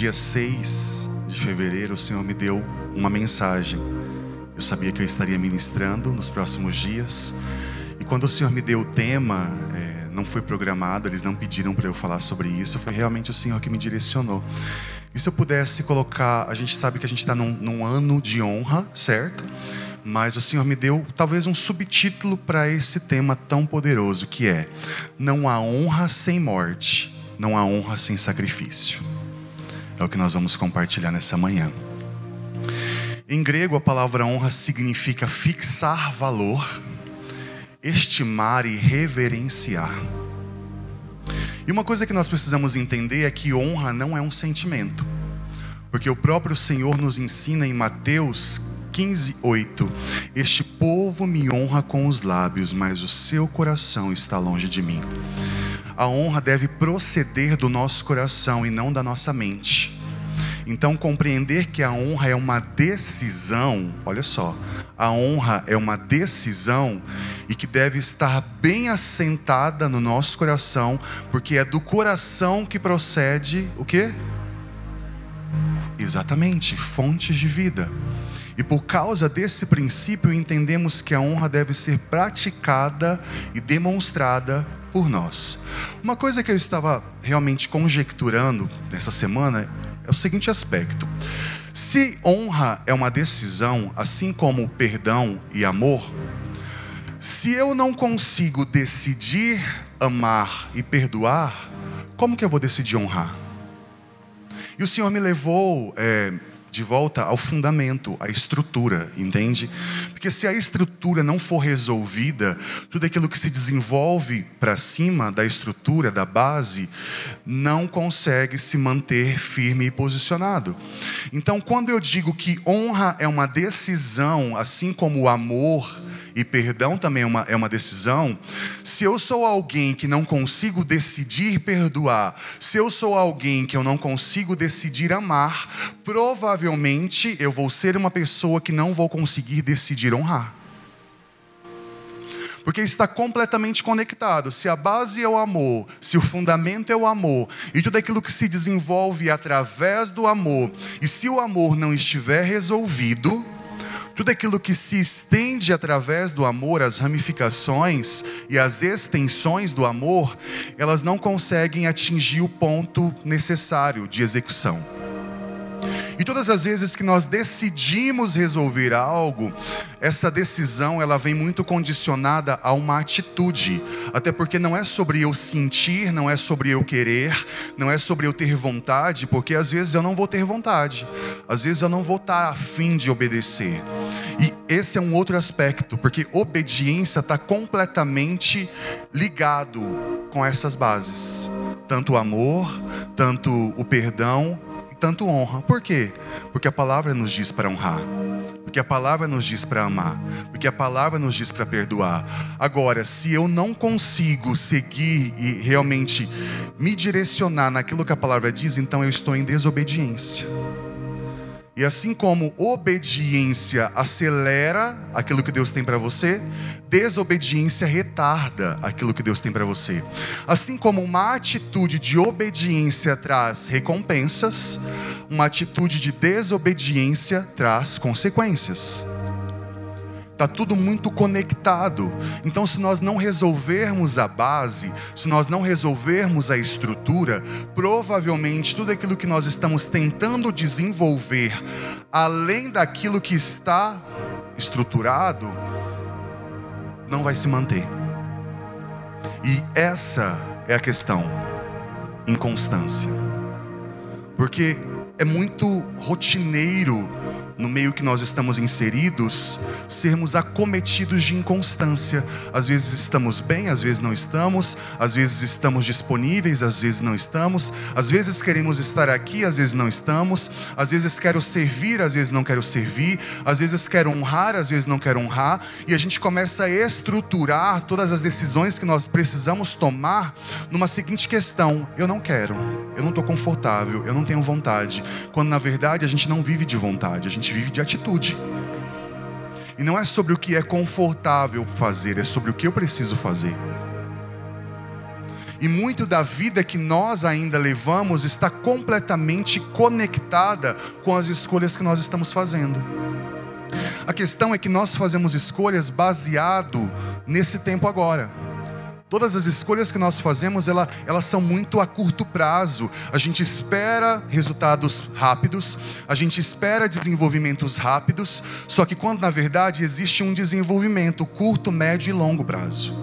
dia 6 de fevereiro, o Senhor me deu uma mensagem. Eu sabia que eu estaria ministrando nos próximos dias. E quando o Senhor me deu o tema, é, não foi programado, eles não pediram para eu falar sobre isso, foi realmente o Senhor que me direcionou. E se eu pudesse colocar, a gente sabe que a gente está num, num ano de honra, certo? mas o Senhor me deu talvez um subtítulo para esse tema tão poderoso que é: Não há honra sem morte, não há honra sem sacrifício. É o que nós vamos compartilhar nessa manhã. Em grego, a palavra honra significa fixar valor, estimar e reverenciar. E uma coisa que nós precisamos entender é que honra não é um sentimento. Porque o próprio Senhor nos ensina em Mateus 15, 8: Este povo me honra com os lábios, mas o seu coração está longe de mim. A honra deve proceder do nosso coração e não da nossa mente. Então, compreender que a honra é uma decisão, olha só, a honra é uma decisão e que deve estar bem assentada no nosso coração, porque é do coração que procede o quê? Exatamente, fontes de vida. E por causa desse princípio, entendemos que a honra deve ser praticada e demonstrada por nós. Uma coisa que eu estava realmente conjecturando nessa semana é o seguinte aspecto: se honra é uma decisão, assim como perdão e amor, se eu não consigo decidir amar e perdoar, como que eu vou decidir honrar? E o Senhor me levou é, de volta ao fundamento, à estrutura, entende? Porque se a estrutura não for resolvida, tudo aquilo que se desenvolve para cima da estrutura, da base, não consegue se manter firme e posicionado. Então, quando eu digo que honra é uma decisão, assim como o amor, e perdão também é uma, é uma decisão, se eu sou alguém que não consigo decidir perdoar, se eu sou alguém que eu não consigo decidir amar, provavelmente eu vou ser uma pessoa que não vou conseguir decidir honrar. Porque está completamente conectado. Se a base é o amor, se o fundamento é o amor, e tudo aquilo que se desenvolve através do amor, e se o amor não estiver resolvido, tudo aquilo que se estende através do amor, as ramificações e as extensões do amor, elas não conseguem atingir o ponto necessário de execução. E todas as vezes que nós decidimos resolver algo, essa decisão ela vem muito condicionada a uma atitude, até porque não é sobre eu sentir, não é sobre eu querer, não é sobre eu ter vontade, porque às vezes eu não vou ter vontade, às vezes eu não vou estar afim de obedecer. E esse é um outro aspecto, porque obediência está completamente ligado com essas bases, tanto o amor, tanto o perdão tanto honra. Por quê? Porque a palavra nos diz para honrar. Porque a palavra nos diz para amar. Porque a palavra nos diz para perdoar. Agora, se eu não consigo seguir e realmente me direcionar naquilo que a palavra diz, então eu estou em desobediência. E assim como obediência acelera aquilo que Deus tem para você, desobediência retarda aquilo que Deus tem para você. Assim como uma atitude de obediência traz recompensas, uma atitude de desobediência traz consequências. Está tudo muito conectado. Então, se nós não resolvermos a base, se nós não resolvermos a estrutura, provavelmente tudo aquilo que nós estamos tentando desenvolver, além daquilo que está estruturado, não vai se manter. E essa é a questão: inconstância. Porque é muito rotineiro no meio que nós estamos inseridos, sermos acometidos de inconstância. Às vezes estamos bem, às vezes não estamos, às vezes estamos disponíveis, às vezes não estamos, às vezes queremos estar aqui, às vezes não estamos, às vezes quero servir, às vezes não quero servir, às vezes quero honrar, às vezes não quero honrar, e a gente começa a estruturar todas as decisões que nós precisamos tomar numa seguinte questão: eu não quero, eu não estou confortável, eu não tenho vontade, quando na verdade a gente não vive de vontade, a gente vive de atitude. E não é sobre o que é confortável fazer, é sobre o que eu preciso fazer. E muito da vida que nós ainda levamos está completamente conectada com as escolhas que nós estamos fazendo. A questão é que nós fazemos escolhas baseado nesse tempo agora. Todas as escolhas que nós fazemos, ela, elas são muito a curto prazo. A gente espera resultados rápidos, a gente espera desenvolvimentos rápidos, só que quando na verdade existe um desenvolvimento curto, médio e longo prazo.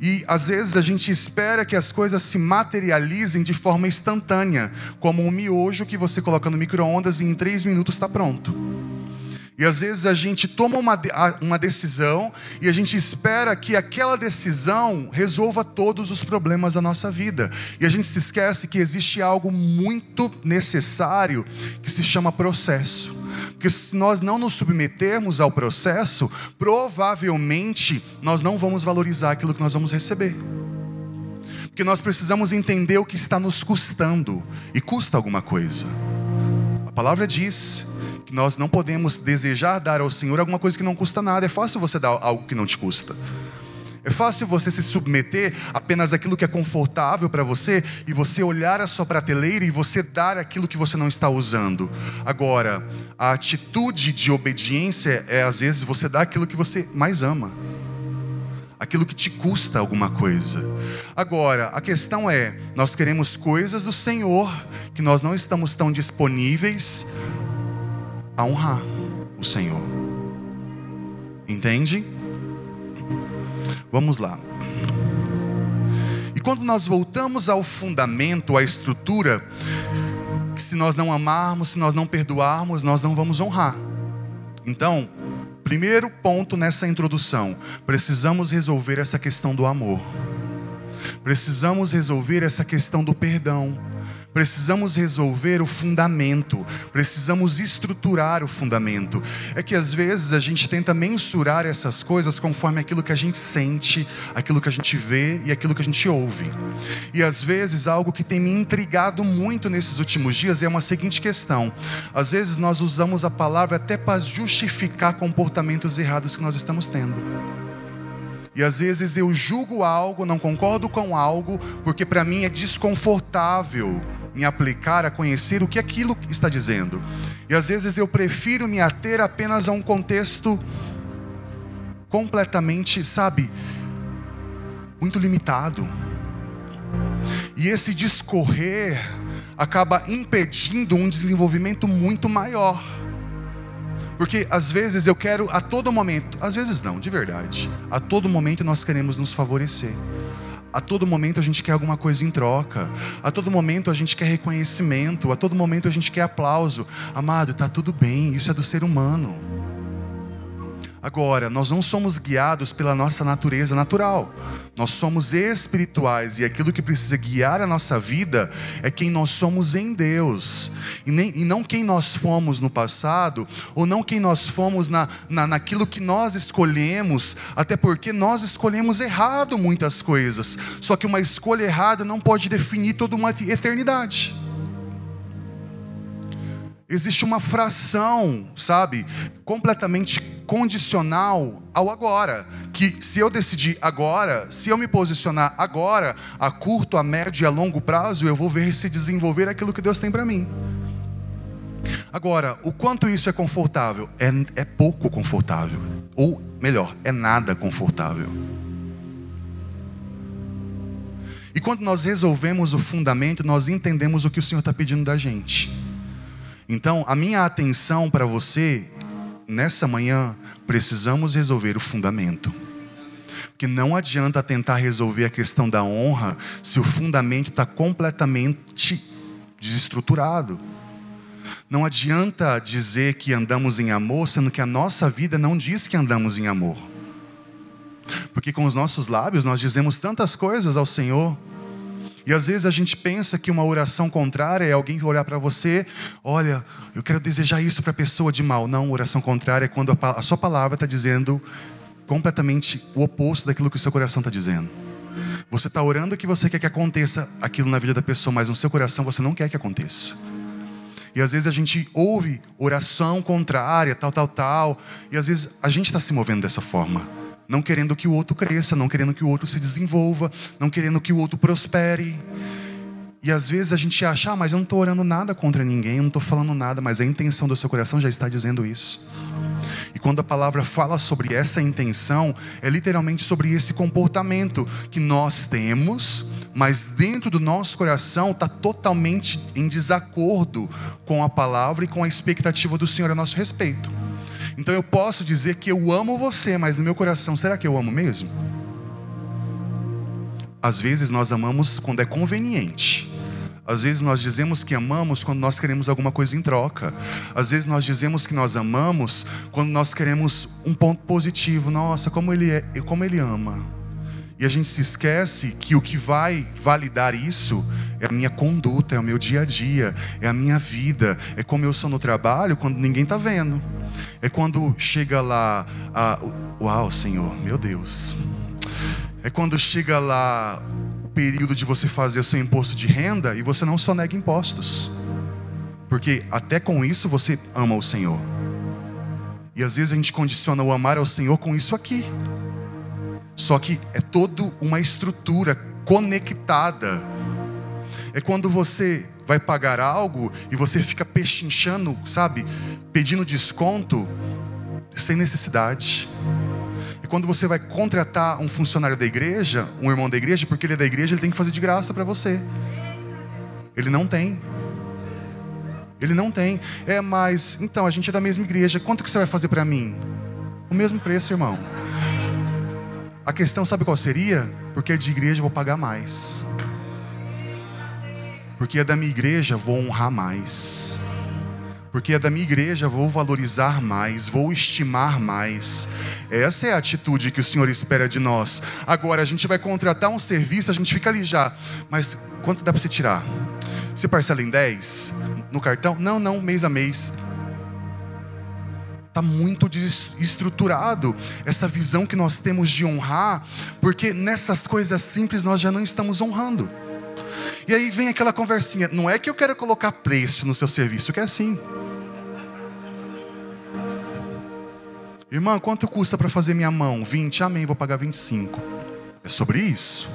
E às vezes a gente espera que as coisas se materializem de forma instantânea, como um miojo que você coloca no micro-ondas e em três minutos está pronto. E às vezes a gente toma uma, uma decisão e a gente espera que aquela decisão resolva todos os problemas da nossa vida. E a gente se esquece que existe algo muito necessário que se chama processo. Porque se nós não nos submetermos ao processo, provavelmente nós não vamos valorizar aquilo que nós vamos receber. Porque nós precisamos entender o que está nos custando, e custa alguma coisa. A palavra diz nós não podemos desejar dar ao Senhor alguma coisa que não custa nada. É fácil você dar algo que não te custa. É fácil você se submeter apenas àquilo que é confortável para você e você olhar a sua prateleira e você dar aquilo que você não está usando. Agora, a atitude de obediência é às vezes você dar aquilo que você mais ama. Aquilo que te custa alguma coisa. Agora, a questão é: nós queremos coisas do Senhor que nós não estamos tão disponíveis a honrar o Senhor. Entende? Vamos lá. E quando nós voltamos ao fundamento, à estrutura, que se nós não amarmos, se nós não perdoarmos, nós não vamos honrar. Então, primeiro ponto nessa introdução, precisamos resolver essa questão do amor. Precisamos resolver essa questão do perdão Precisamos resolver o fundamento, precisamos estruturar o fundamento. É que às vezes a gente tenta mensurar essas coisas conforme aquilo que a gente sente, aquilo que a gente vê e aquilo que a gente ouve. E às vezes algo que tem me intrigado muito nesses últimos dias é uma seguinte questão: às vezes nós usamos a palavra até para justificar comportamentos errados que nós estamos tendo. E às vezes eu julgo algo, não concordo com algo, porque para mim é desconfortável me aplicar a conhecer o que aquilo está dizendo. E às vezes eu prefiro me ater apenas a um contexto completamente, sabe, muito limitado. E esse discorrer acaba impedindo um desenvolvimento muito maior. Porque às vezes eu quero a todo momento, às vezes não, de verdade. A todo momento nós queremos nos favorecer. A todo momento a gente quer alguma coisa em troca. A todo momento a gente quer reconhecimento. A todo momento a gente quer aplauso. Amado, está tudo bem, isso é do ser humano. Agora, nós não somos guiados pela nossa natureza natural. Nós somos espirituais e aquilo que precisa guiar a nossa vida é quem nós somos em Deus. E, nem, e não quem nós fomos no passado, ou não quem nós fomos na, na, naquilo que nós escolhemos, até porque nós escolhemos errado muitas coisas. Só que uma escolha errada não pode definir toda uma eternidade existe uma fração, sabe, completamente condicional ao agora. Que se eu decidir agora, se eu me posicionar agora, a curto, a médio e a longo prazo, eu vou ver se desenvolver aquilo que Deus tem para mim. Agora, o quanto isso é confortável? É, é pouco confortável. Ou, melhor, é nada confortável. E quando nós resolvemos o fundamento, nós entendemos o que o Senhor está pedindo da gente. Então, a minha atenção para você, nessa manhã, precisamos resolver o fundamento. Porque não adianta tentar resolver a questão da honra se o fundamento está completamente desestruturado. Não adianta dizer que andamos em amor, sendo que a nossa vida não diz que andamos em amor. Porque com os nossos lábios nós dizemos tantas coisas ao Senhor, e às vezes a gente pensa que uma oração contrária é alguém olhar para você, olha, eu quero desejar isso para a pessoa de mal. Não, oração contrária é quando a, sua palavra está dizendo completamente o oposto daquilo que o seu coração está dizendo. Você está orando que você quer que aconteça aquilo na vida da pessoa, mas no seu coração você não quer que aconteça. E às vezes a gente ouve oração contrária, tal, tal, tal, e às vezes a gente está se movendo dessa forma não querendo que o outro cresça, não querendo que o outro se desenvolva, não querendo que o outro prospere. E às vezes a gente acha, ah, mas eu não estou orando nada contra ninguém, eu não estou falando nada, mas a intenção do seu coração já está dizendo isso. E quando a palavra fala sobre essa intenção, é literalmente sobre esse comportamento que nós temos, mas dentro do nosso coração está totalmente em desacordo com a palavra e com a expectativa do Senhor a nosso respeito. Então eu posso dizer que eu amo você, mas no meu coração, será que eu amo mesmo? Às vezes nós amamos quando é conveniente. Às vezes nós dizemos que amamos quando nós queremos alguma coisa em troca. Às vezes nós dizemos que nós amamos quando nós queremos um ponto positivo. Nossa, como ele é, como ele ama. E a gente se esquece que o que vai validar isso é a minha conduta, é o meu dia a dia, é a minha vida, é como eu sou no trabalho quando ninguém está vendo. É quando chega lá, a, uau, Senhor, meu Deus. É quando chega lá período de você fazer o seu imposto de renda e você não só nega impostos. Porque até com isso você ama o Senhor. E às vezes a gente condiciona o amar ao Senhor com isso aqui. Só que é toda uma estrutura conectada. É quando você vai pagar algo e você fica pechinchando, sabe? Pedindo desconto sem necessidade quando você vai contratar um funcionário da igreja, um irmão da igreja, porque ele é da igreja, ele tem que fazer de graça para você. Ele não tem. Ele não tem. É, mas, então, a gente é da mesma igreja, quanto que você vai fazer para mim? O mesmo preço, irmão. A questão, sabe qual seria? Porque de igreja, eu vou pagar mais. Porque é da minha igreja, vou honrar mais porque é da minha igreja, vou valorizar mais, vou estimar mais. Essa é a atitude que o Senhor espera de nós. Agora, a gente vai contratar um serviço, a gente fica ali já, mas quanto dá para você tirar? Você parcela em 10 no cartão? Não, não, mês a mês. Está muito desestruturado essa visão que nós temos de honrar, porque nessas coisas simples nós já não estamos honrando. E aí vem aquela conversinha: não é que eu quero colocar preço no seu serviço, que é assim. Irmã, quanto custa para fazer minha mão? 20, amém, vou pagar 25. É sobre isso.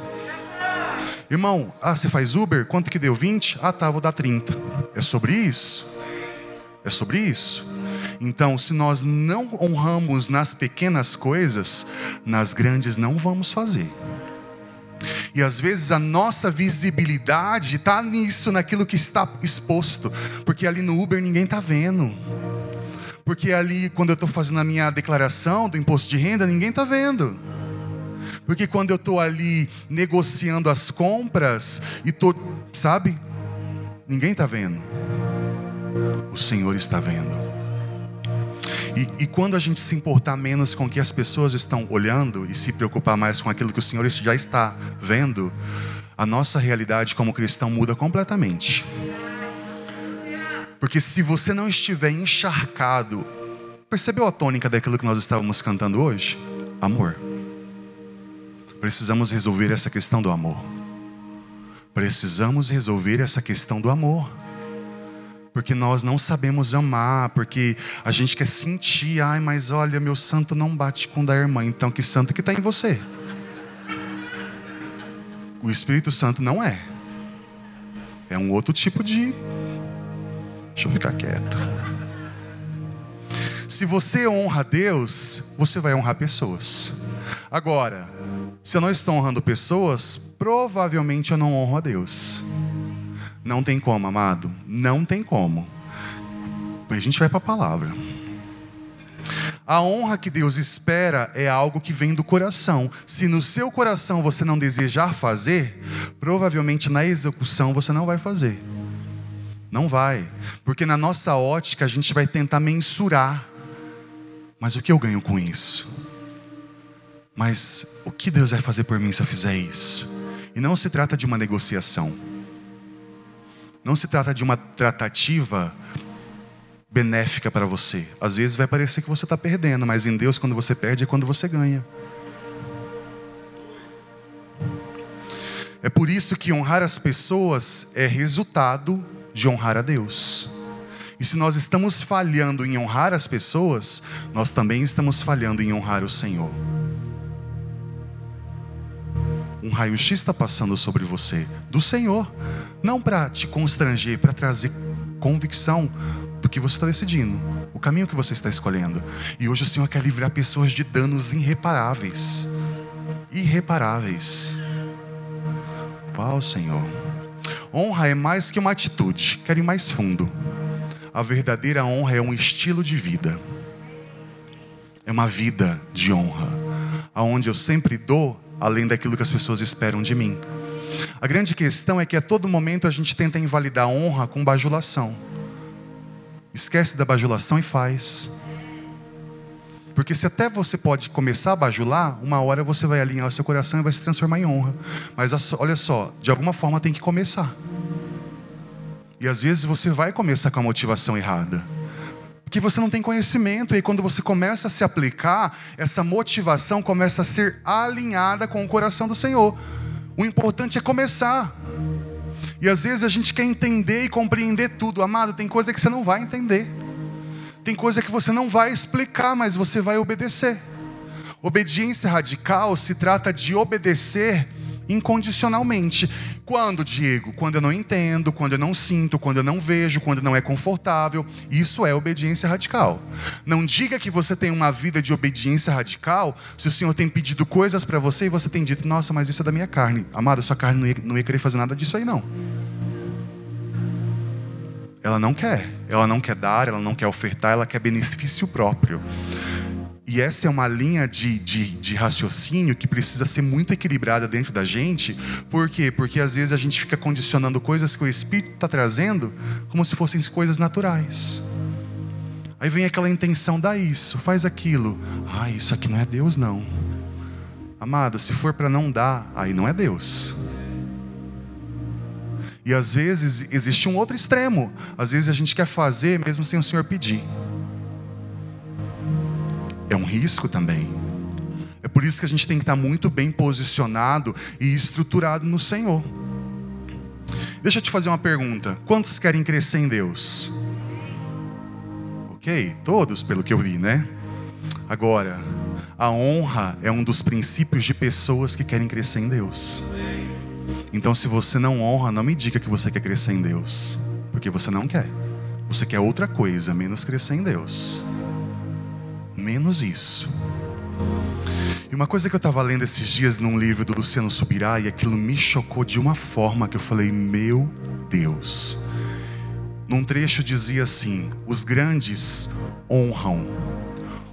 Irmão, ah, você faz Uber? Quanto que deu? 20? Ah, tá, vou dar 30. É sobre isso. É sobre isso. Então, se nós não honramos nas pequenas coisas, nas grandes não vamos fazer. E às vezes a nossa visibilidade está nisso, naquilo que está exposto, porque ali no Uber ninguém está vendo. Porque ali, quando eu estou fazendo a minha declaração do imposto de renda, ninguém está vendo. Porque quando eu estou ali negociando as compras e estou, sabe? Ninguém está vendo. O Senhor está vendo. E, e, quando a gente se importar menos com o que as pessoas estão olhando e se preocupar mais com aquilo que o Senhor já está vendo, a nossa realidade como cristão muda completamente. Porque se você não estiver encharcado, percebeu a tônica daquilo que nós estávamos cantando hoje? Amor. Precisamos resolver essa questão do amor. Precisamos resolver essa questão do amor. Porque nós não sabemos amar, porque a gente quer sentir, ai, mas olha, meu santo não bate com o da irmã, então que santo que está em você? O Espírito Santo não é. É um outro tipo de Deixa eu ficar quieto. Se você honra Deus, você vai honrar pessoas. Agora, se eu não estou honrando pessoas, provavelmente eu não honro a Deus. Não tem como, amado. Não tem como. A gente vai para a palavra. A honra que Deus espera é algo que vem do coração. Se no seu coração você não desejar fazer, provavelmente na execução você não vai fazer. Não vai. Porque na nossa ótica a gente vai tentar mensurar. Mas o que eu ganho com isso? Mas o que Deus vai fazer por mim se eu fizer isso? E não se trata de uma negociação. Não se trata de uma tratativa benéfica para você. Às vezes vai parecer que você está perdendo, mas em Deus, quando você perde, é quando você ganha. É por isso que honrar as pessoas é resultado de honrar a Deus. E se nós estamos falhando em honrar as pessoas, nós também estamos falhando em honrar o Senhor. um raio-x está passando sobre você, do Senhor. Não para te constranger, para trazer convicção do que você está decidindo, o caminho que você está escolhendo. E hoje o Senhor quer livrar pessoas de danos irreparáveis. Irreparáveis. Uau, Senhor. Honra é mais que uma atitude, quero ir mais fundo. A verdadeira honra é um estilo de vida. É uma vida de honra, aonde eu sempre dou além daquilo que as pessoas esperam de mim. A grande questão é que a todo momento a gente tenta invalidar a honra com bajulação. Esquece da bajulação e faz. Porque se até você pode começar a bajular, uma hora você vai alinhar o seu coração e vai se transformar em honra. Mas olha só, de alguma forma tem que começar. E às vezes você vai começar com a motivação errada. Porque você não tem conhecimento, e quando você começa a se aplicar, essa motivação começa a ser alinhada com o coração do Senhor. O importante é começar. E às vezes a gente quer entender e compreender tudo. Amado, tem coisa que você não vai entender. Tem coisa que você não vai explicar, mas você vai obedecer. Obediência radical se trata de obedecer incondicionalmente. Quando, Diego? Quando eu não entendo, quando eu não sinto, quando eu não vejo, quando não é confortável. Isso é obediência radical. Não diga que você tem uma vida de obediência radical se o Senhor tem pedido coisas para você e você tem dito, nossa, mas isso é da minha carne. Amado, sua carne não ia, não ia querer fazer nada disso aí, não. Ela não quer. Ela não quer dar, ela não quer ofertar, ela quer benefício próprio. E essa é uma linha de, de, de, raciocínio que precisa ser muito equilibrada dentro da gente. Por quê? Porque às vezes a gente fica condicionando coisas que o Espírito está trazendo como se fossem coisas naturais. Aí vem aquela intenção, dá isso, faz aquilo. Ah, isso aqui não é Deus, não. Amado, se for para não dar, aí não é Deus. E às vezes existe um outro extremo. Às vezes a gente quer fazer mesmo sem o Senhor pedir é um risco também. É por isso que a gente tem que estar muito bem posicionado e estruturado no Senhor. Deixa eu te fazer uma pergunta: quantos querem crescer em Deus? Ok, todos, pelo que eu vi, né? Agora, a honra é um dos princípios de pessoas que querem crescer em Deus. Então, se você não honra, não me diga que você quer crescer em Deus, porque você não quer. Você quer outra coisa, menos crescer em Deus menos isso. E uma coisa que eu estava lendo esses dias num livro do Luciano Subirá, e aquilo me chocou de uma forma que eu falei: Meu Deus. Num trecho dizia assim: Os grandes honram,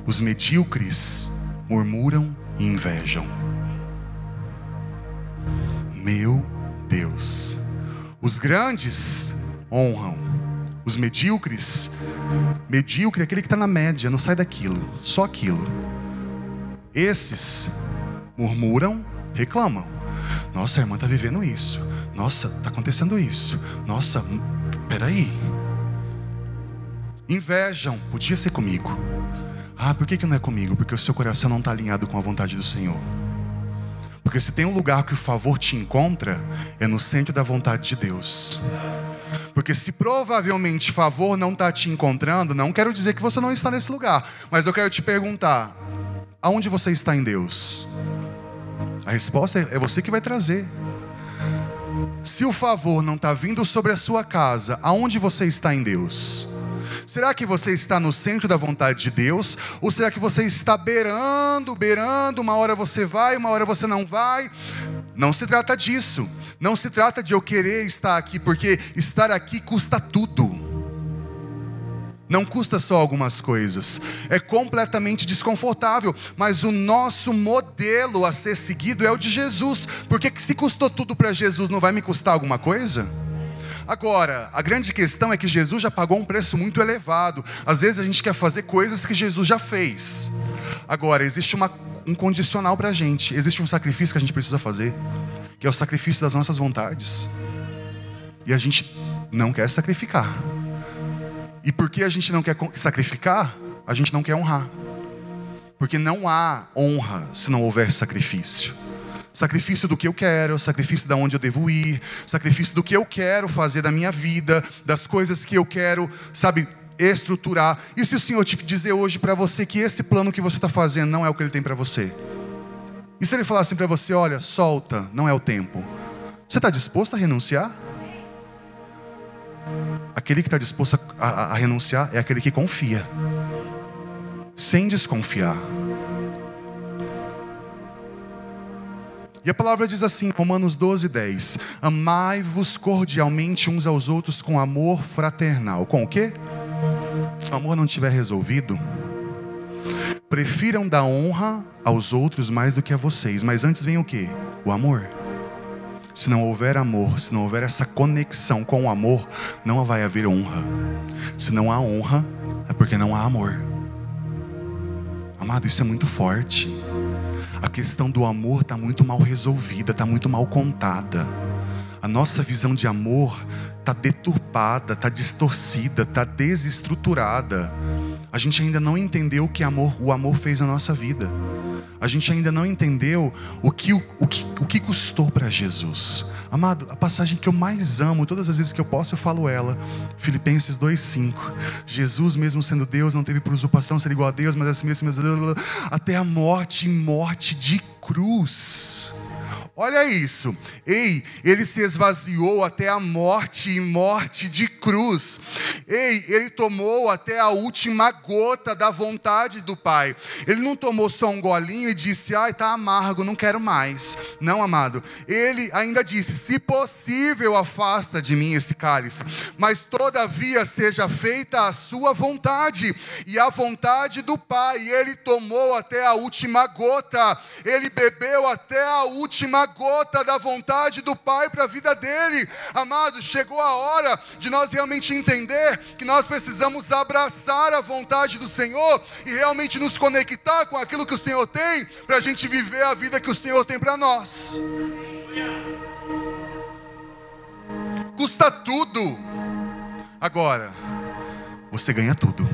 os medíocres murmuram e invejam. Meu Deus. Os grandes honram, os medíocres Medíocre é aquele que está na média, não sai daquilo, só aquilo. Esses murmuram, reclamam. Nossa, a irmã está vivendo isso. Nossa, está acontecendo isso. Nossa, hum, peraí. Invejam, podia ser comigo. Ah, por que, que não é comigo? Porque o seu coração não está alinhado com a vontade do Senhor. Porque se tem um lugar que o favor te encontra, é no centro da vontade de Deus. Porque se provavelmente favor não está te encontrando, não quero dizer que você não está nesse lugar, mas eu quero te perguntar: aonde você está em Deus? A resposta é você que vai trazer. Se o favor não está vindo sobre a sua casa, aonde você está em Deus? Será que você está no centro da vontade de Deus? Ou será que você está beirando, beirando? Uma hora você vai, uma hora você não vai? Não se trata disso. Não se trata de eu querer estar aqui, porque estar aqui custa tudo. Não custa só algumas coisas, é completamente desconfortável, mas o nosso modelo a ser seguido é o de Jesus, porque se custou tudo para Jesus, não vai me custar alguma coisa? Agora, a grande questão é que Jesus já pagou um preço muito elevado. Às vezes a gente quer fazer coisas que Jesus já fez. Agora, existe uma, um condicional para a gente, existe um sacrifício que a gente precisa fazer que é o sacrifício das nossas vontades. E a gente não quer sacrificar. E porque a gente não quer sacrificar, a gente não quer honrar. Porque não há honra se não houver sacrifício. Sacrifício do que eu quero, sacrifício da onde eu devo ir, sacrifício do que eu quero fazer da minha vida, das coisas que eu quero, sabe, estruturar. E se o Senhor te dizer hoje para você que esse plano que você está fazendo não é o que Ele tem para você? E se ele falar assim para você: olha, solta, não é o tempo. Você está disposto a renunciar? Aquele que está disposto a, a, a renunciar é aquele que confia, sem desconfiar. E a palavra diz assim, Romanos 12, 10: Amai-vos cordialmente uns aos outros com amor fraternal. Com o quê? O amor não estiver resolvido, prefiram dar honra aos outros mais do que a vocês. Mas antes vem o quê? O amor. Se não houver amor, se não houver essa conexão com o amor, não vai haver honra. Se não há honra, é porque não há amor. Amado, isso é muito forte a questão do amor está muito mal resolvida, está muito mal contada. A nossa visão de amor está deturpada, está distorcida, está desestruturada. A gente ainda não entendeu o que amor, o amor fez na nossa vida. A gente ainda não entendeu o que, o, o que, o que custou para Jesus. Amado, a passagem que eu mais amo, todas as vezes que eu posso, eu falo ela. Filipenses 2,5. Jesus, mesmo sendo Deus, não teve por usurpação ser igual a Deus, mas assim mesmo, até a morte morte de cruz. Olha isso. Ei, ele se esvaziou até a morte e morte de cruz. Ei, ele tomou até a última gota da vontade do Pai. Ele não tomou só um golinho e disse: "Ai, tá amargo, não quero mais". Não, amado. Ele ainda disse: "Se possível, afasta de mim esse cálice, mas todavia seja feita a sua vontade e a vontade do Pai". Ele tomou até a última gota. Ele bebeu até a última gota da vontade do Pai para a vida dele. Amados, chegou a hora de nós realmente entender que nós precisamos abraçar a vontade do Senhor e realmente nos conectar com aquilo que o Senhor tem para a gente viver a vida que o Senhor tem para nós. Custa tudo. Agora, você ganha tudo.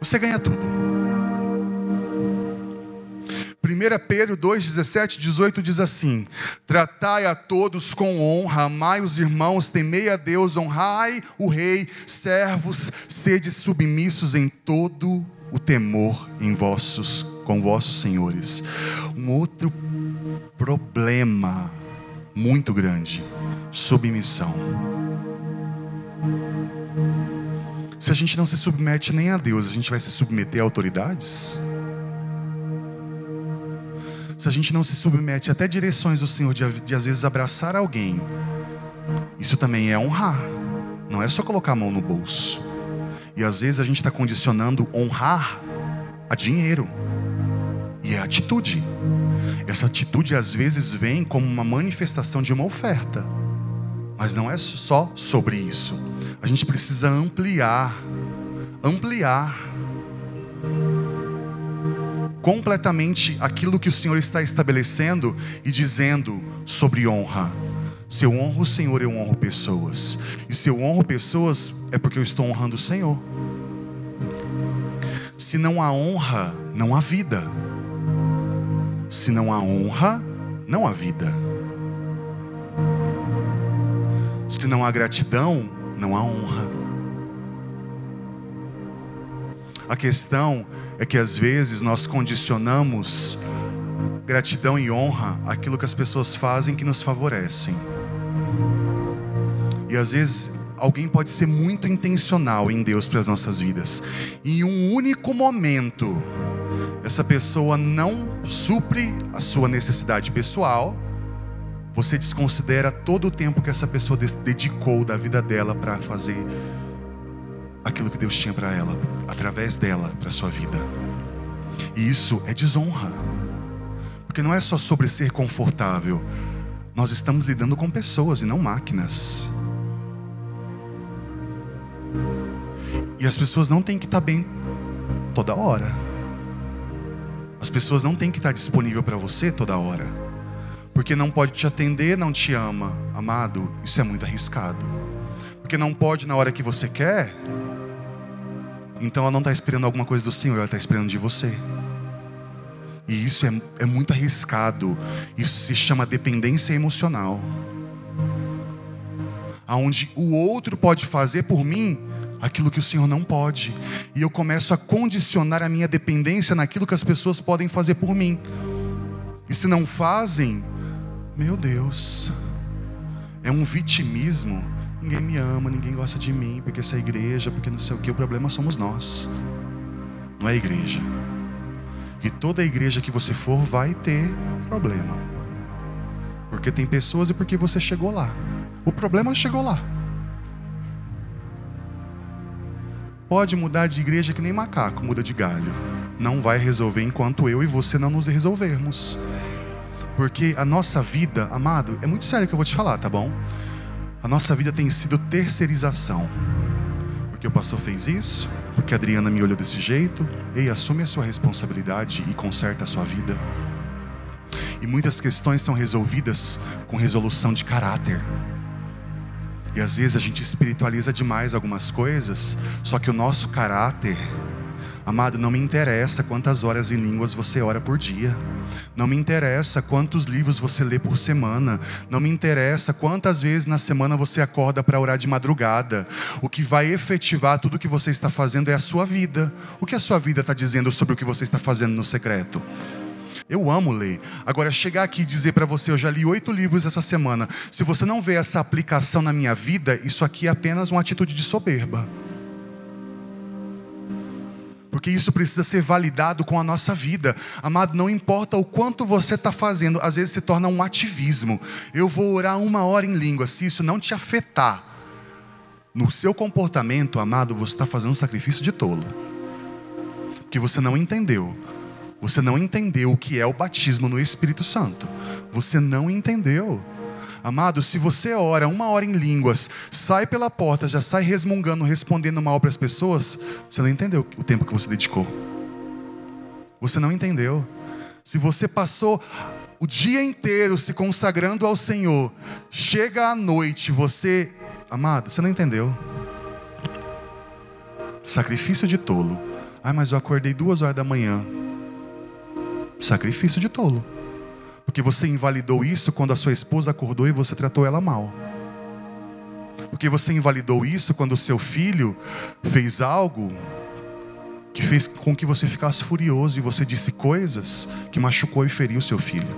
Você ganha tudo. 1 Pedro 2, 17, 18 diz assim: Tratai a todos com honra, amai os irmãos, temei a Deus, honrai o rei, servos, sede submissos em todo o temor em vossos, com vossos senhores. Um outro problema muito grande: submissão. Se a gente não se submete nem a Deus, a gente vai se submeter a autoridades? Se a gente não se submete até direções do Senhor de, de às vezes abraçar alguém, isso também é honrar, não é só colocar a mão no bolso. E às vezes a gente está condicionando honrar a dinheiro, e é atitude. Essa atitude às vezes vem como uma manifestação de uma oferta, mas não é só sobre isso. A gente precisa ampliar, ampliar completamente aquilo que o Senhor está estabelecendo e dizendo sobre honra. Se eu honro o Senhor, eu honro pessoas. E se eu honro pessoas, é porque eu estou honrando o Senhor. Se não há honra, não há vida. Se não há honra, não há vida. Se não há gratidão, não há honra. A questão é que às vezes nós condicionamos gratidão e honra aquilo que as pessoas fazem que nos favorecem. E às vezes alguém pode ser muito intencional em Deus para as nossas vidas. E em um único momento, essa pessoa não supre a sua necessidade pessoal, você desconsidera todo o tempo que essa pessoa dedicou da vida dela para fazer aquilo que Deus tinha para ela, através dela, para sua vida. E isso é desonra. Porque não é só sobre ser confortável. Nós estamos lidando com pessoas e não máquinas. E as pessoas não têm que estar bem toda hora. As pessoas não têm que estar disponível para você toda hora. Porque não pode te atender, não te ama. Amado, isso é muito arriscado. Porque não pode na hora que você quer, então ela não está esperando alguma coisa do Senhor, ela está esperando de você. E isso é, é muito arriscado. Isso se chama dependência emocional. Aonde o outro pode fazer por mim aquilo que o Senhor não pode. E eu começo a condicionar a minha dependência naquilo que as pessoas podem fazer por mim. E se não fazem, meu Deus, é um vitimismo. Ninguém me ama, ninguém gosta de mim, porque essa é a igreja, porque não sei o que, o problema somos nós, não é a igreja. E toda igreja que você for vai ter problema, porque tem pessoas e porque você chegou lá. O problema chegou lá. Pode mudar de igreja que nem macaco muda de galho. Não vai resolver enquanto eu e você não nos resolvermos. Porque a nossa vida, amado, é muito sério que eu vou te falar, tá bom? A nossa vida tem sido terceirização. Porque o pastor fez isso, porque a Adriana me olhou desse jeito. Ei, assume a sua responsabilidade e conserta a sua vida. E muitas questões são resolvidas com resolução de caráter. E às vezes a gente espiritualiza demais algumas coisas, só que o nosso caráter, amado, não me interessa quantas horas em línguas você ora por dia. Não me interessa quantos livros você lê por semana. Não me interessa quantas vezes na semana você acorda para orar de madrugada. O que vai efetivar tudo o que você está fazendo é a sua vida. O que a sua vida está dizendo sobre o que você está fazendo no secreto? Eu amo ler. Agora, chegar aqui e dizer para você, eu já li oito livros essa semana. Se você não vê essa aplicação na minha vida, isso aqui é apenas uma atitude de soberba. Porque isso precisa ser validado com a nossa vida. Amado, não importa o quanto você está fazendo, às vezes se torna um ativismo. Eu vou orar uma hora em língua, se isso não te afetar no seu comportamento, amado, você está fazendo um sacrifício de tolo. Que você não entendeu você não entendeu o que é o batismo no Espírito Santo. Você não entendeu. Amado, se você ora uma hora em línguas, sai pela porta, já sai resmungando, respondendo mal para as pessoas, você não entendeu o tempo que você dedicou. Você não entendeu. Se você passou o dia inteiro se consagrando ao Senhor, chega à noite, você, amado, você não entendeu. Sacrifício de tolo. Ah, mas eu acordei duas horas da manhã. Sacrifício de tolo. Porque você invalidou isso quando a sua esposa acordou e você tratou ela mal. Porque você invalidou isso quando o seu filho fez algo que fez com que você ficasse furioso e você disse coisas que machucou e feriu seu filho.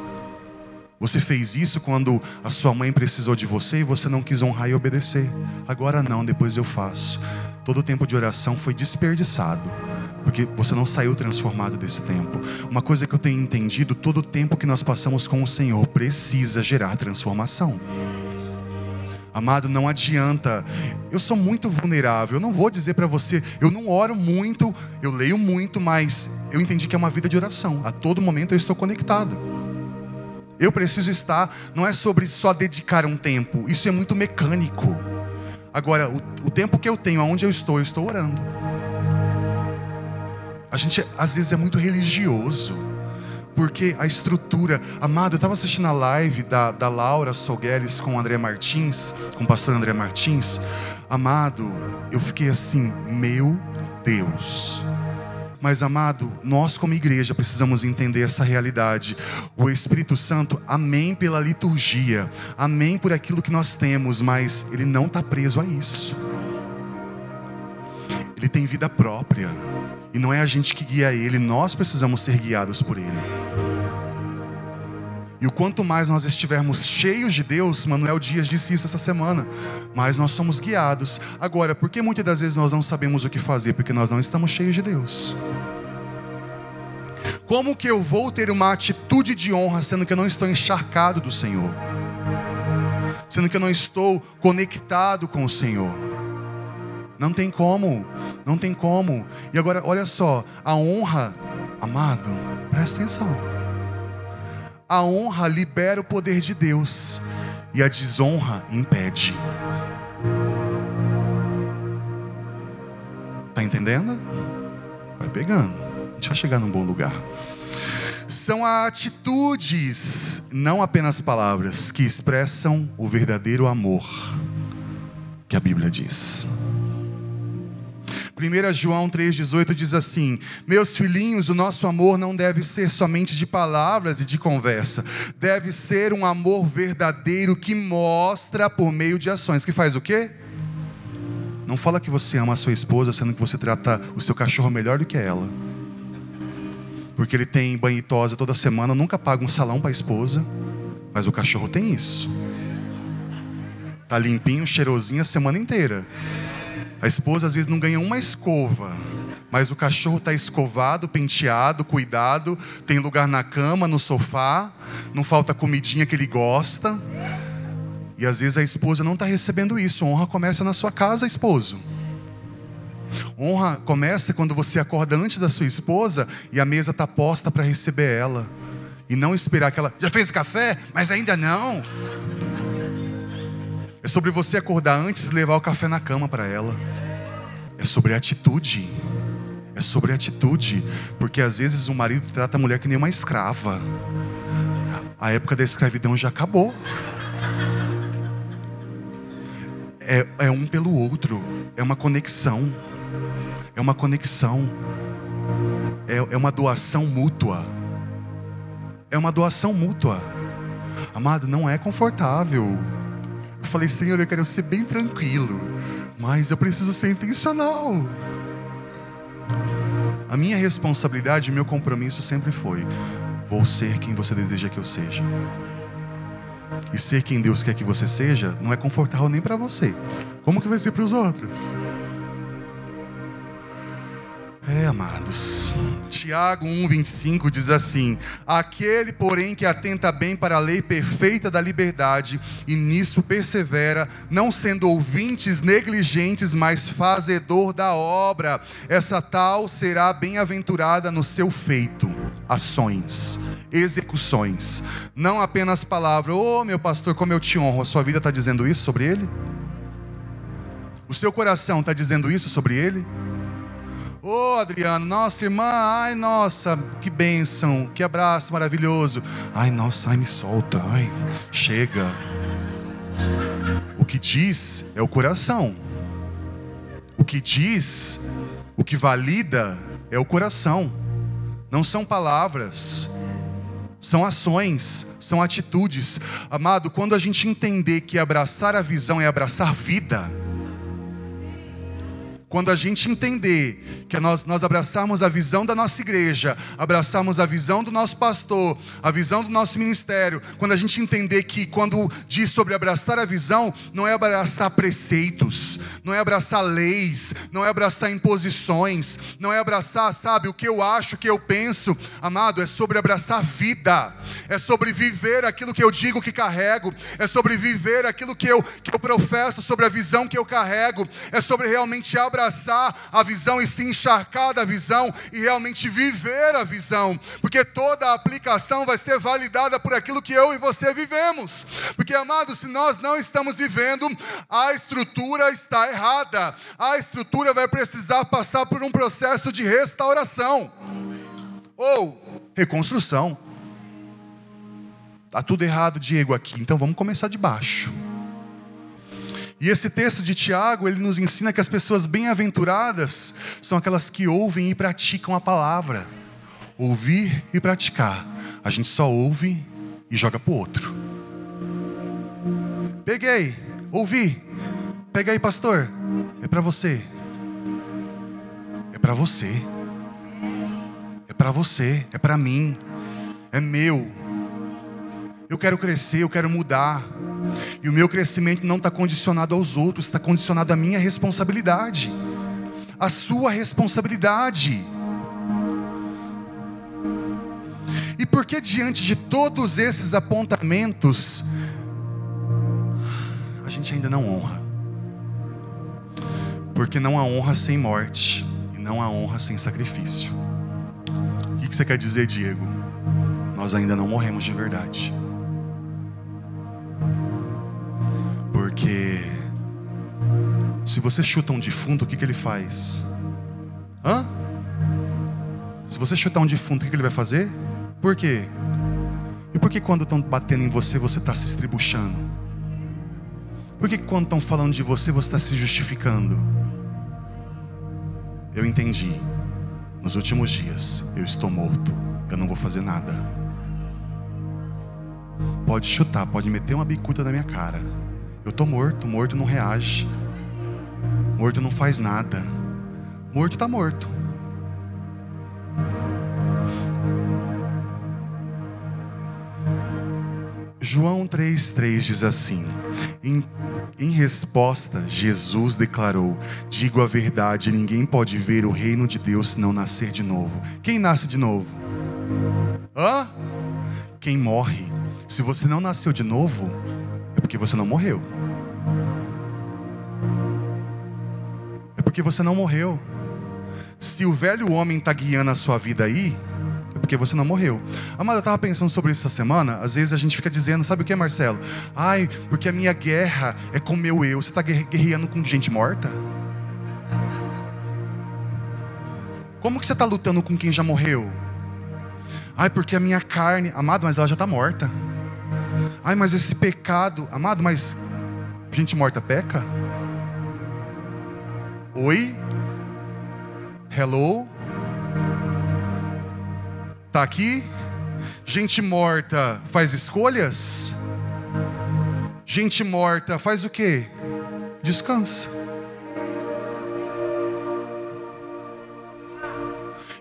Você fez isso quando a sua mãe precisou de você e você não quis honrar e obedecer. Agora não, depois eu faço. Todo o tempo de oração foi desperdiçado porque você não saiu transformado desse tempo. Uma coisa que eu tenho entendido: todo o tempo que nós passamos com o Senhor precisa gerar transformação. Amado, não adianta. Eu sou muito vulnerável. Eu não vou dizer para você, eu não oro muito, eu leio muito, mas eu entendi que é uma vida de oração. A todo momento eu estou conectado. Eu preciso estar, não é sobre só dedicar um tempo, isso é muito mecânico. Agora, o, o tempo que eu tenho, aonde eu estou, eu estou orando. A gente às vezes é muito religioso, porque a estrutura. Amado, eu estava assistindo a live da, da Laura Solgueres com o André Martins, com o pastor André Martins. Amado, eu fiquei assim, meu Deus. Mas, amado, nós como igreja precisamos entender essa realidade. O Espírito Santo, amém pela liturgia, amém por aquilo que nós temos, mas ele não está preso a isso. Tem vida própria. E não é a gente que guia ele, nós precisamos ser guiados por ele. E o quanto mais nós estivermos cheios de Deus, Manuel Dias disse isso essa semana, mais nós somos guiados. Agora, por que muitas das vezes nós não sabemos o que fazer? Porque nós não estamos cheios de Deus. Como que eu vou ter uma atitude de honra sendo que eu não estou encharcado do Senhor? Sendo que eu não estou conectado com o Senhor? Não tem como, não tem como. E agora, olha só, a honra, amado, presta atenção. A honra libera o poder de Deus e a desonra impede. Tá entendendo? Vai pegando. A gente vai chegar num bom lugar. São atitudes, não apenas palavras, que expressam o verdadeiro amor que a Bíblia diz. 1 João 3,18 diz assim: Meus filhinhos, o nosso amor não deve ser somente de palavras e de conversa, deve ser um amor verdadeiro que mostra por meio de ações. Que faz o quê? Não fala que você ama a sua esposa, sendo que você trata o seu cachorro melhor do que ela. Porque ele tem banho e tosa toda semana, nunca paga um salão para a esposa. Mas o cachorro tem isso. Tá limpinho, cheirosinho a semana inteira. A esposa às vezes não ganha uma escova, mas o cachorro está escovado, penteado, cuidado, tem lugar na cama, no sofá, não falta comidinha que ele gosta. E às vezes a esposa não está recebendo isso. Honra começa na sua casa, esposo. Honra começa quando você acorda antes da sua esposa e a mesa está posta para receber ela. E não esperar que ela já fez café, mas ainda não. É sobre você acordar antes e levar o café na cama para ela. É sobre atitude. É sobre atitude. Porque às vezes o marido trata a mulher que nem uma escrava. A época da escravidão já acabou. É, é um pelo outro. É uma conexão. É uma conexão. É, é uma doação mútua. É uma doação mútua. Amado, não é confortável. Eu falei, Senhor, eu quero ser bem tranquilo, mas eu preciso ser intencional. A minha responsabilidade, meu compromisso sempre foi: vou ser quem você deseja que eu seja. E ser quem Deus quer que você seja não é confortável nem para você. Como que vai ser para os outros? É, amados. Tiago 1,25 diz assim: Aquele, porém, que atenta bem para a lei perfeita da liberdade e nisso persevera, não sendo ouvintes negligentes, mas fazedor da obra, essa tal será bem-aventurada no seu feito. Ações, execuções, não apenas palavra. Oh, meu pastor, como eu te honro, a sua vida está dizendo isso sobre ele? O seu coração está dizendo isso sobre ele? Ô oh, Adriano, nossa irmã, ai nossa, que bênção, que abraço maravilhoso. Ai nossa, ai me solta, ai, chega. O que diz é o coração. O que diz, o que valida é o coração. Não são palavras, são ações, são atitudes. Amado, quando a gente entender que abraçar a visão é abraçar vida, quando a gente entender que nós, nós abraçarmos a visão da nossa igreja, abraçarmos a visão do nosso pastor, a visão do nosso ministério, quando a gente entender que quando diz sobre abraçar a visão, não é abraçar preceitos, não é abraçar leis, não é abraçar imposições, não é abraçar, sabe, o que eu acho, o que eu penso, amado, é sobre abraçar vida, é sobre viver aquilo que eu digo que carrego, é sobre viver aquilo que eu, que eu professo, sobre a visão que eu carrego, é sobre realmente abraçar a visão e se encharcar da visão e realmente viver a visão, porque toda a aplicação vai ser validada por aquilo que eu e você vivemos, porque amado, se nós não estamos vivendo, a estrutura está errada. A estrutura vai precisar passar por um processo de restauração ou reconstrução. Tá tudo errado, Diego, aqui. Então vamos começar de baixo. E esse texto de Tiago, ele nos ensina que as pessoas bem-aventuradas são aquelas que ouvem e praticam a palavra. Ouvir e praticar. A gente só ouve e joga para o outro. Peguei, ouvi, Pega aí, pastor. É para você. É para você. É para você. É para mim. É meu. Eu quero crescer, eu quero mudar. E o meu crescimento não está condicionado aos outros, está condicionado à minha responsabilidade. A sua responsabilidade. E por que diante de todos esses apontamentos, a gente ainda não honra? Porque não há honra sem morte e não há honra sem sacrifício. O que você quer dizer, Diego? Nós ainda não morremos de verdade. Porque se você chuta um defunto, o que, que ele faz? Hã? Se você chutar um defunto, o que, que ele vai fazer? Por quê? E por que quando estão batendo em você, você está se estribuchando? Por que quando estão falando de você, você está se justificando? Eu entendi. Nos últimos dias, eu estou morto. Eu não vou fazer nada. Pode chutar, pode meter uma bicuda na minha cara. Eu estou morto, morto não reage. Morto não faz nada. Morto está morto. João 3,3 diz assim: em, em, resposta, Jesus declarou: Digo a verdade, ninguém pode ver o reino de Deus se não nascer de novo. Quem nasce de novo? Hã? Quem morre. Se você não nasceu de novo, porque você não morreu. É porque você não morreu. Se o velho homem está guiando a sua vida aí, é porque você não morreu. Amada, eu estava pensando sobre isso essa semana. Às vezes a gente fica dizendo, sabe o que, Marcelo? Ai, porque a minha guerra é com o meu eu. Você está guerreando com gente morta? Como que você está lutando com quem já morreu? Ai, porque a minha carne, amado, mas ela já está morta. Ai, mas esse pecado, amado, mas gente morta peca? Oi? Hello? Tá aqui? Gente morta faz escolhas? Gente morta faz o quê? Descansa.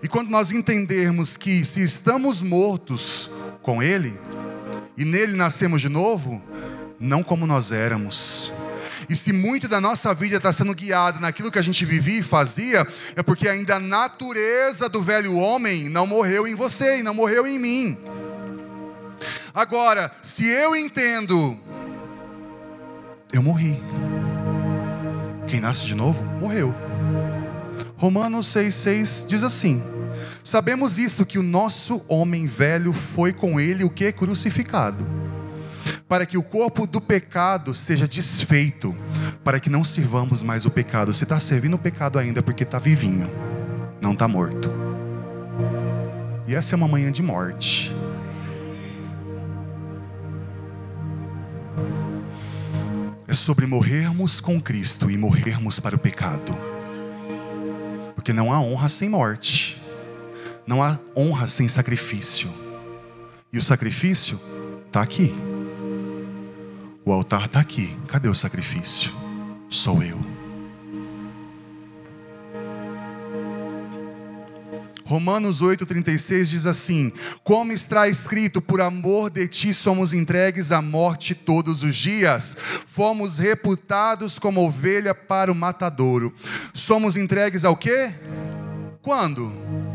E quando nós entendermos que se estamos mortos com Ele, e nele nascemos de novo, não como nós éramos. E se muito da nossa vida está sendo guiada naquilo que a gente vivia e fazia, é porque ainda a natureza do velho homem não morreu em você e não morreu em mim. Agora, se eu entendo, eu morri. Quem nasce de novo, morreu. Romanos 6,6 diz assim: Sabemos isto que o nosso homem velho foi com ele o que crucificado, para que o corpo do pecado seja desfeito, para que não sirvamos mais o pecado. Se está servindo o pecado ainda, porque está vivinho, não está morto. E essa é uma manhã de morte. É sobre morrermos com Cristo e morrermos para o pecado. Porque não há honra sem morte. Não há honra sem sacrifício. E o sacrifício está aqui. O altar está aqui. Cadê o sacrifício? Sou eu. Romanos 8,36 diz assim: Como está escrito, por amor de ti somos entregues à morte todos os dias, fomos reputados como ovelha para o matadouro. Somos entregues ao quê? Quando?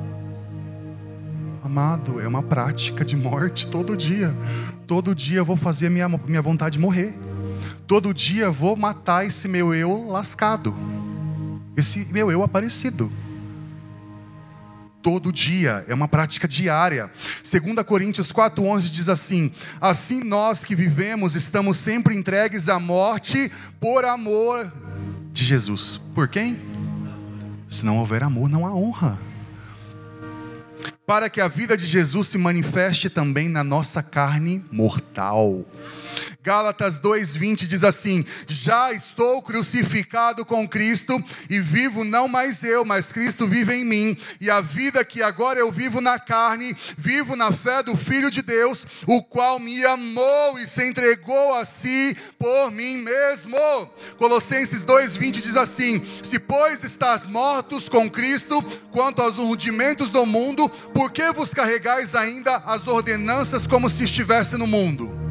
Amado, é uma prática de morte todo dia. Todo dia eu vou fazer minha, minha vontade morrer. Todo dia eu vou matar esse meu eu lascado. Esse meu eu aparecido. Todo dia, é uma prática diária. 2 Coríntios 4,11 diz assim: Assim nós que vivemos estamos sempre entregues à morte por amor de Jesus. Por quem? Se não houver amor, não há honra para que a vida de Jesus se manifeste também na nossa carne mortal. Gálatas 2:20 diz assim: Já estou crucificado com Cristo e vivo não mais eu, mas Cristo vive em mim, e a vida que agora eu vivo na carne, vivo na fé do Filho de Deus, o qual me amou e se entregou a si por mim mesmo. Colossenses 2:20 diz assim: Se pois estás mortos com Cristo quanto aos rudimentos do mundo, por que vos carregais ainda as ordenanças como se estivesse no mundo?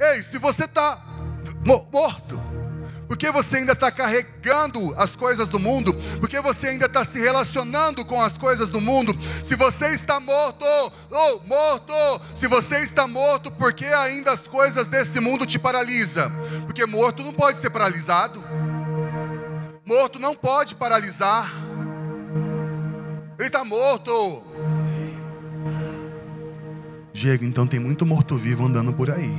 Ei, se você está morto, porque você ainda está carregando as coisas do mundo, porque você ainda está se relacionando com as coisas do mundo, se você está morto, ou oh, morto, se você está morto, porque ainda as coisas desse mundo te paralisa? Porque morto não pode ser paralisado, morto não pode paralisar, ele está morto. Diego, então tem muito morto-vivo andando por aí.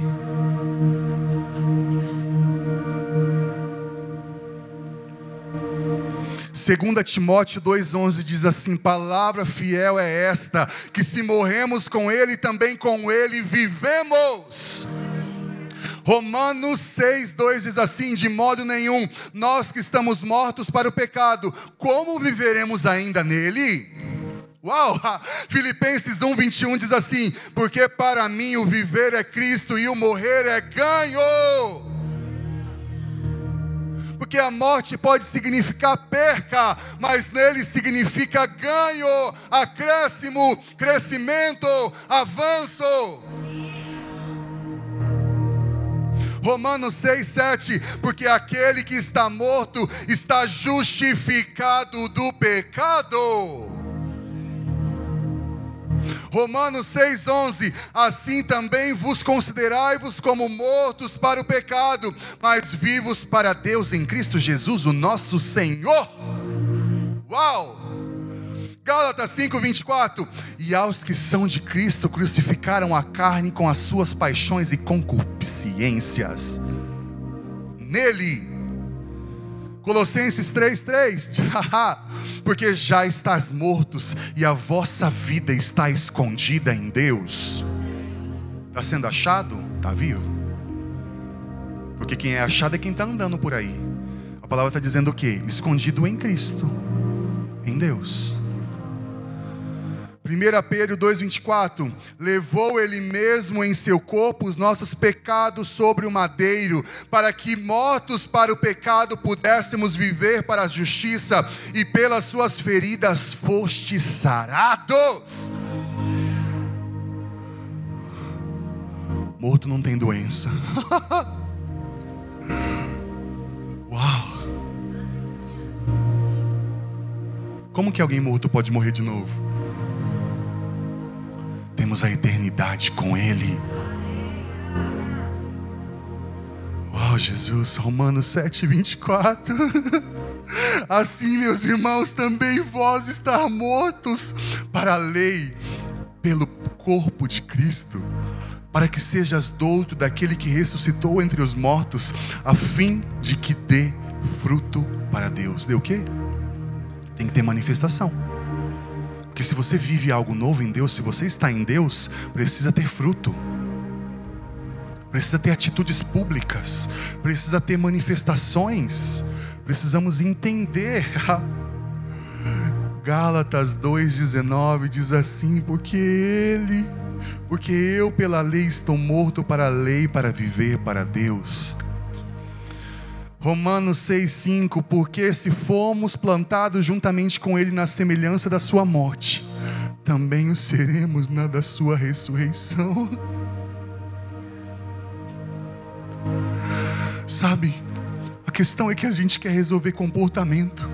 Segunda Timóteo 2:11 diz assim: "Palavra fiel é esta, que se morremos com ele, também com ele vivemos." Romanos 6:2 diz assim: "De modo nenhum, nós que estamos mortos para o pecado, como viveremos ainda nele?" Uau! Filipenses 1, 21 diz assim: Porque para mim o viver é Cristo e o morrer é ganho. Porque a morte pode significar perca, mas nele significa ganho, acréscimo, crescimento, avanço. Romanos 6, 7, porque aquele que está morto está justificado do pecado. Romanos 6,11: Assim também vos considerai-vos como mortos para o pecado, mas vivos para Deus em Cristo Jesus, o nosso Senhor. Uau! Gálatas 5:24 E aos que são de Cristo crucificaram a carne com as suas paixões e concupiscências. Nele Colossenses 3:3 Porque já estás mortos e a vossa vida está escondida em Deus. Está sendo achado? Está vivo. Porque quem é achado é quem está andando por aí. A palavra está dizendo o quê? Escondido em Cristo, em Deus. 1 Pedro 2,24: Levou Ele mesmo em seu corpo os nossos pecados sobre o madeiro, para que, mortos para o pecado, pudéssemos viver para a justiça, e pelas Suas feridas fostes sarados. Morto não tem doença. Uau! Como que alguém morto pode morrer de novo? Temos a eternidade com Ele. Uau, Jesus, Romanos 7, 24. Assim, meus irmãos, também vós estar mortos para a lei, pelo corpo de Cristo, para que sejas douto daquele que ressuscitou entre os mortos, a fim de que dê fruto para Deus. Dê o quê? Tem que ter manifestação. Porque se você vive algo novo em Deus, se você está em Deus, precisa ter fruto. Precisa ter atitudes públicas, precisa ter manifestações. Precisamos entender. Gálatas 2:19 diz assim: porque ele, porque eu pela lei estou morto para a lei para viver para Deus. Romanos 6,5: Porque se fomos plantados juntamente com Ele na semelhança da Sua morte, também o seremos na da Sua ressurreição. Sabe, a questão é que a gente quer resolver comportamento.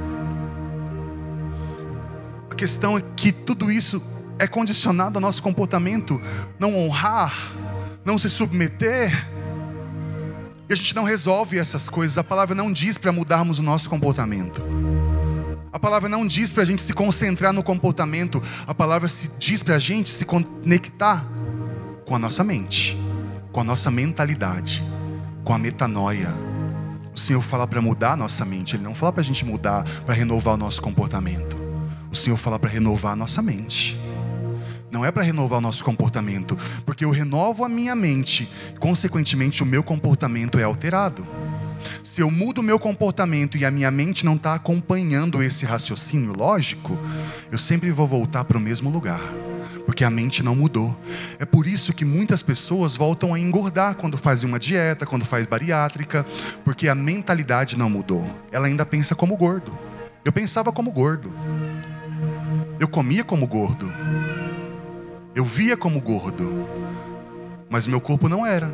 A questão é que tudo isso é condicionado ao nosso comportamento, não honrar, não se submeter e a gente não resolve essas coisas. A palavra não diz para mudarmos o nosso comportamento. A palavra não diz para a gente se concentrar no comportamento. A palavra se diz para a gente se conectar com a nossa mente, com a nossa mentalidade, com a metanoia. O Senhor fala para mudar a nossa mente. Ele não fala para a gente mudar, para renovar o nosso comportamento. O Senhor fala para renovar a nossa mente não é para renovar o nosso comportamento, porque eu renovo a minha mente, consequentemente o meu comportamento é alterado. Se eu mudo o meu comportamento e a minha mente não está acompanhando esse raciocínio lógico, eu sempre vou voltar para o mesmo lugar, porque a mente não mudou. É por isso que muitas pessoas voltam a engordar quando fazem uma dieta, quando faz bariátrica, porque a mentalidade não mudou. Ela ainda pensa como gordo. Eu pensava como gordo. Eu comia como gordo. Eu via como gordo, mas meu corpo não era.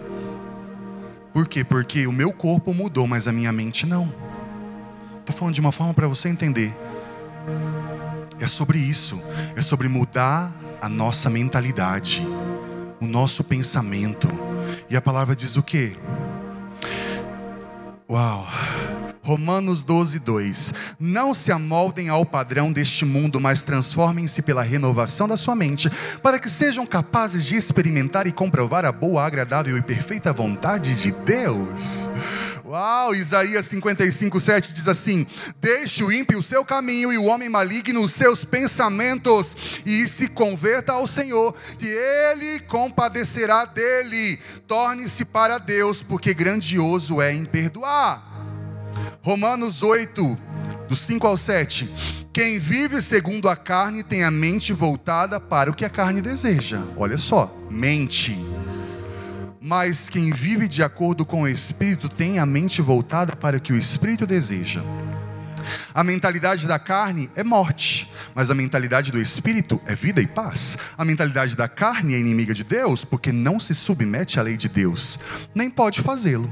Por quê? Porque o meu corpo mudou, mas a minha mente não. Estou falando de uma forma para você entender. É sobre isso. É sobre mudar a nossa mentalidade, o nosso pensamento. E a palavra diz o quê? Uau! Romanos 12, 2. Não se amoldem ao padrão deste mundo, mas transformem-se pela renovação da sua mente, para que sejam capazes de experimentar e comprovar a boa, agradável e perfeita vontade de Deus. Uau, Isaías 55, 7 diz assim: Deixe o ímpio o seu caminho e o homem maligno os seus pensamentos, e se converta ao Senhor, que ele compadecerá dele. Torne-se para Deus, porque grandioso é em perdoar. Romanos 8, do 5 ao 7. Quem vive segundo a carne tem a mente voltada para o que a carne deseja. Olha só, mente. Mas quem vive de acordo com o Espírito tem a mente voltada para o que o Espírito deseja. A mentalidade da carne é morte, mas a mentalidade do espírito é vida e paz. A mentalidade da carne é inimiga de Deus porque não se submete à lei de Deus, nem pode fazê-lo.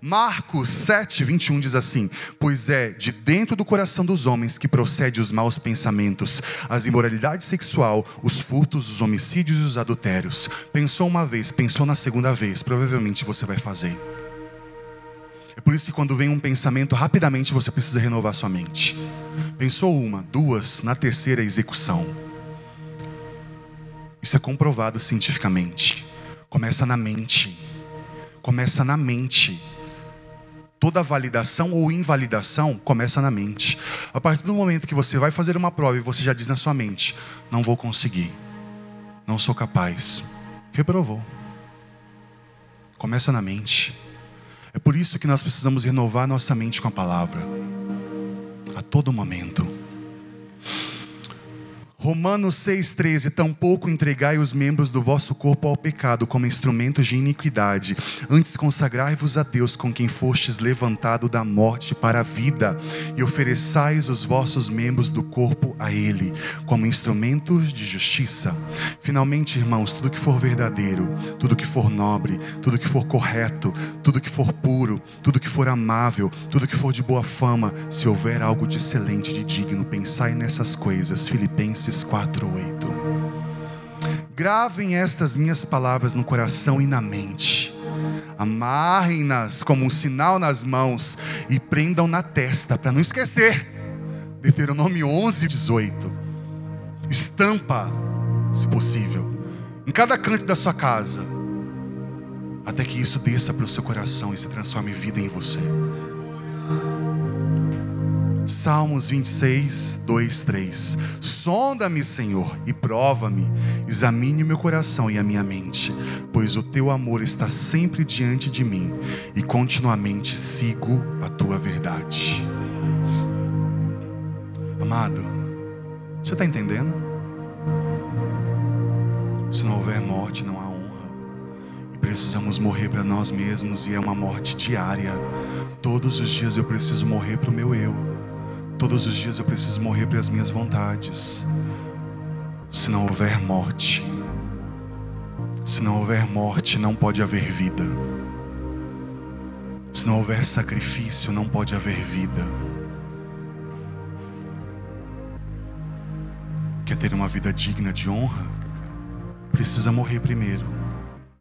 Marcos 7, 21 diz assim: Pois é de dentro do coração dos homens que procede os maus pensamentos, as imoralidade sexual, os furtos, os homicídios e os adultérios. Pensou uma vez, pensou na segunda vez, provavelmente você vai fazer. É por isso que quando vem um pensamento, rapidamente você precisa renovar sua mente. Pensou uma, duas, na terceira execução. Isso é comprovado cientificamente. Começa na mente começa na mente. Toda validação ou invalidação começa na mente. A partir do momento que você vai fazer uma prova e você já diz na sua mente: não vou conseguir, não sou capaz, reprovou. Começa na mente. É por isso que nós precisamos renovar nossa mente com a palavra, a todo momento. Romanos 6,13: Tampouco entregai os membros do vosso corpo ao pecado como instrumentos de iniquidade, antes consagrai-vos a Deus com quem fostes levantado da morte para a vida, e ofereçais os vossos membros do corpo a Ele, como instrumentos de justiça. Finalmente, irmãos, tudo que for verdadeiro, tudo que for nobre, tudo que for correto, tudo que for puro, tudo que for amável, tudo que for de boa fama, se houver algo de excelente, de digno, pensai nessas coisas. Filipenses 4:8. Gravem estas minhas palavras no coração e na mente. Amarrem-nas como um sinal nas mãos e prendam na testa para não esquecer. Deuteronômio 11, 18. Estampa, se possível, em cada canto da sua casa, até que isso desça para o seu coração e se transforme vida em você. Salmos 26, 2, 3. Sonda-me, Senhor, e prova-me, examine meu coração e a minha mente, pois o teu amor está sempre diante de mim e continuamente sigo a tua verdade. Amado, você está entendendo? Se não houver morte, não há honra. E precisamos morrer para nós mesmos, e é uma morte diária. Todos os dias eu preciso morrer para o meu eu. Todos os dias eu preciso morrer para as minhas vontades. Se não houver morte, se não houver morte, não pode haver vida. Se não houver sacrifício, não pode haver vida. Quer ter uma vida digna de honra? Precisa morrer primeiro.